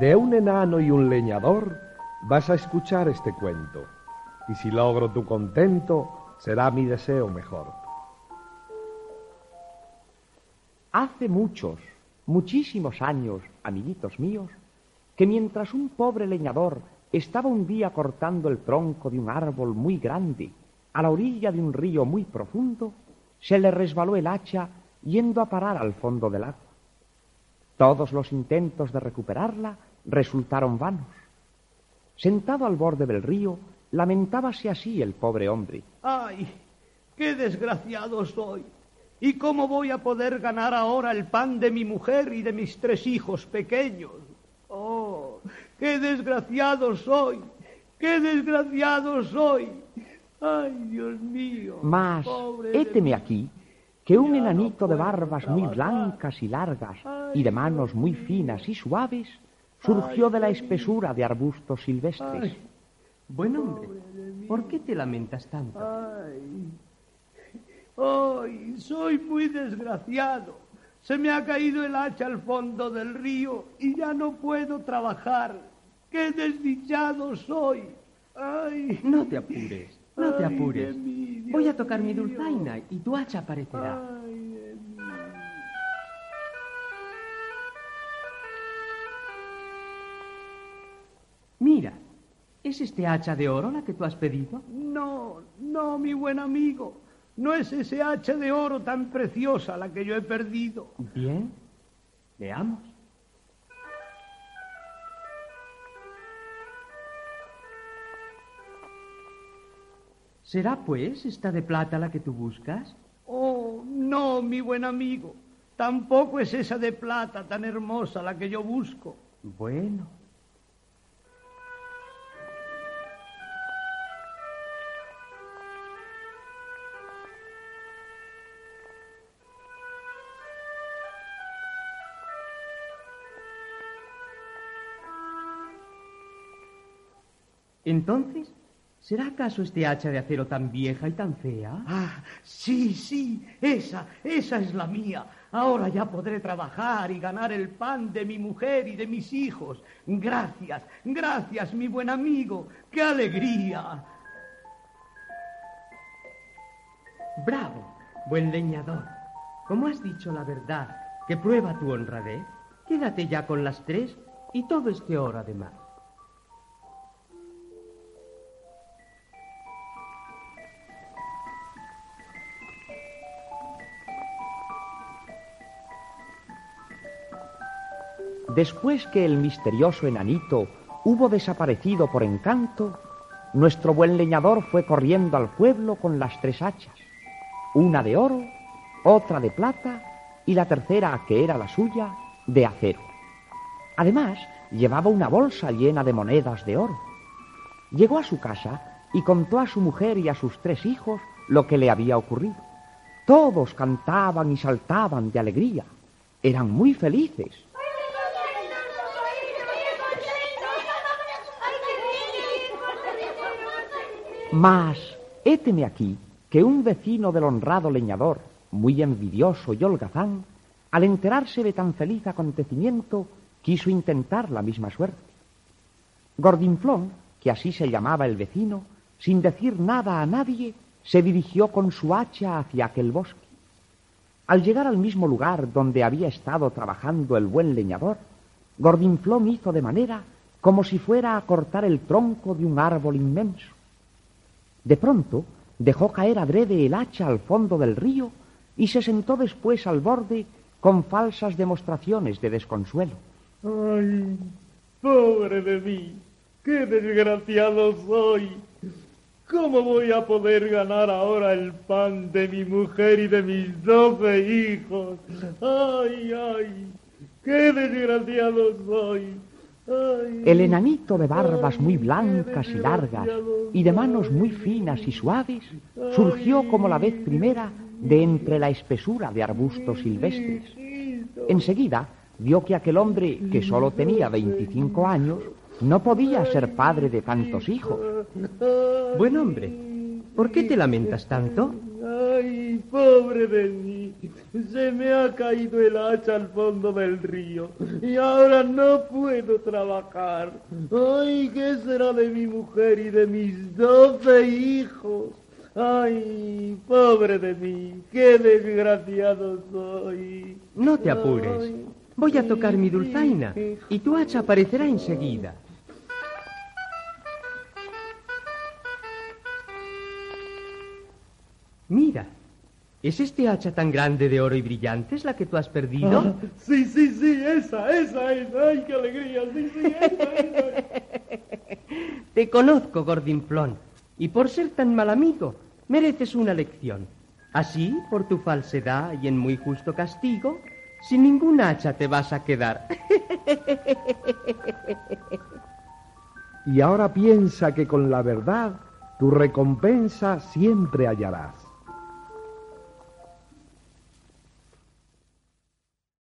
De un enano y un leñador vas a escuchar este cuento, y si logro tu contento, será mi deseo mejor. Hace muchos, muchísimos años, amiguitos míos, que mientras un pobre leñador estaba un día cortando el tronco de un árbol muy grande a la orilla de un río muy profundo, se le resbaló el hacha yendo a parar al fondo del agua. Todos los intentos de recuperarla resultaron vanos. Sentado al borde del río, lamentábase así el pobre hombre. ¡Ay! ¡Qué desgraciado soy! ¿Y cómo voy a poder ganar ahora el pan de mi mujer y de mis tres hijos pequeños? ¡Oh! ¡Qué desgraciado soy! ¡Qué desgraciado soy! ¡Ay, Dios mío! Mas, héteme aquí que un enanito de barbas muy blancas y largas y de manos muy finas y suaves surgió de la espesura de arbustos silvestres. buen hombre, ¿por qué te lamentas tanto? Ay, ay, soy muy desgraciado. Se me ha caído el hacha al fondo del río y ya no puedo trabajar. ¡Qué desdichado soy! Ay. No te apures, no te apures. Voy a tocar mi dulzaina y tu hacha aparecerá. ¿Es este hacha de oro la que tú has pedido? No, no, mi buen amigo. No es ese hacha de oro tan preciosa la que yo he perdido. Bien, veamos. ¿Será, pues, esta de plata la que tú buscas? Oh, no, mi buen amigo. Tampoco es esa de plata tan hermosa la que yo busco. Bueno, Entonces, ¿será acaso este hacha de acero tan vieja y tan fea? Ah, sí, sí, esa, esa es la mía. Ahora ya podré trabajar y ganar el pan de mi mujer y de mis hijos. Gracias, gracias, mi buen amigo. ¡Qué alegría! Bravo, buen leñador. Como has dicho la verdad, que prueba tu honradez, quédate ya con las tres y todo este oro además. Después que el misterioso enanito hubo desaparecido por encanto, nuestro buen leñador fue corriendo al pueblo con las tres hachas, una de oro, otra de plata y la tercera, que era la suya, de acero. Además, llevaba una bolsa llena de monedas de oro. Llegó a su casa y contó a su mujer y a sus tres hijos lo que le había ocurrido. Todos cantaban y saltaban de alegría. Eran muy felices. Mas, héteme aquí que un vecino del honrado leñador, muy envidioso y holgazán, al enterarse de tan feliz acontecimiento, quiso intentar la misma suerte. Gordinflón, que así se llamaba el vecino, sin decir nada a nadie, se dirigió con su hacha hacia aquel bosque. Al llegar al mismo lugar donde había estado trabajando el buen leñador, Gordinflón hizo de manera como si fuera a cortar el tronco de un árbol inmenso. De pronto dejó caer adrede el hacha al fondo del río y se sentó después al borde con falsas demostraciones de desconsuelo. ¡Ay, pobre de mí! ¡Qué desgraciado soy! ¿Cómo voy a poder ganar ahora el pan de mi mujer y de mis doce hijos? ¡Ay, ay! ¡Qué desgraciado soy! El enanito de barbas muy blancas y largas y de manos muy finas y suaves surgió como la vez primera de entre la espesura de arbustos silvestres. Enseguida vio que aquel hombre, que solo tenía 25 años, no podía ser padre de tantos hijos. Buen hombre, ¿por qué te lamentas tanto? Ay, pobre de mí. Se me ha caído el hacha al fondo del río y ahora no puedo trabajar. Ay, ¿qué será de mi mujer y de mis doce hijos? Ay, pobre de mí, qué desgraciado soy. No te apures. Voy a tocar mi dulzaina y tu hacha aparecerá enseguida. Mira, ¿es este hacha tan grande de oro y brillante es la que tú has perdido? Ah, sí, sí, sí, esa, esa, esa. Ay, qué alegría, sí, sí, esa, esa. Te conozco, Gordinflón, y por ser tan mal amigo, mereces una lección. Así, por tu falsedad y en muy justo castigo, sin ningún hacha te vas a quedar. Y ahora piensa que con la verdad tu recompensa siempre hallarás.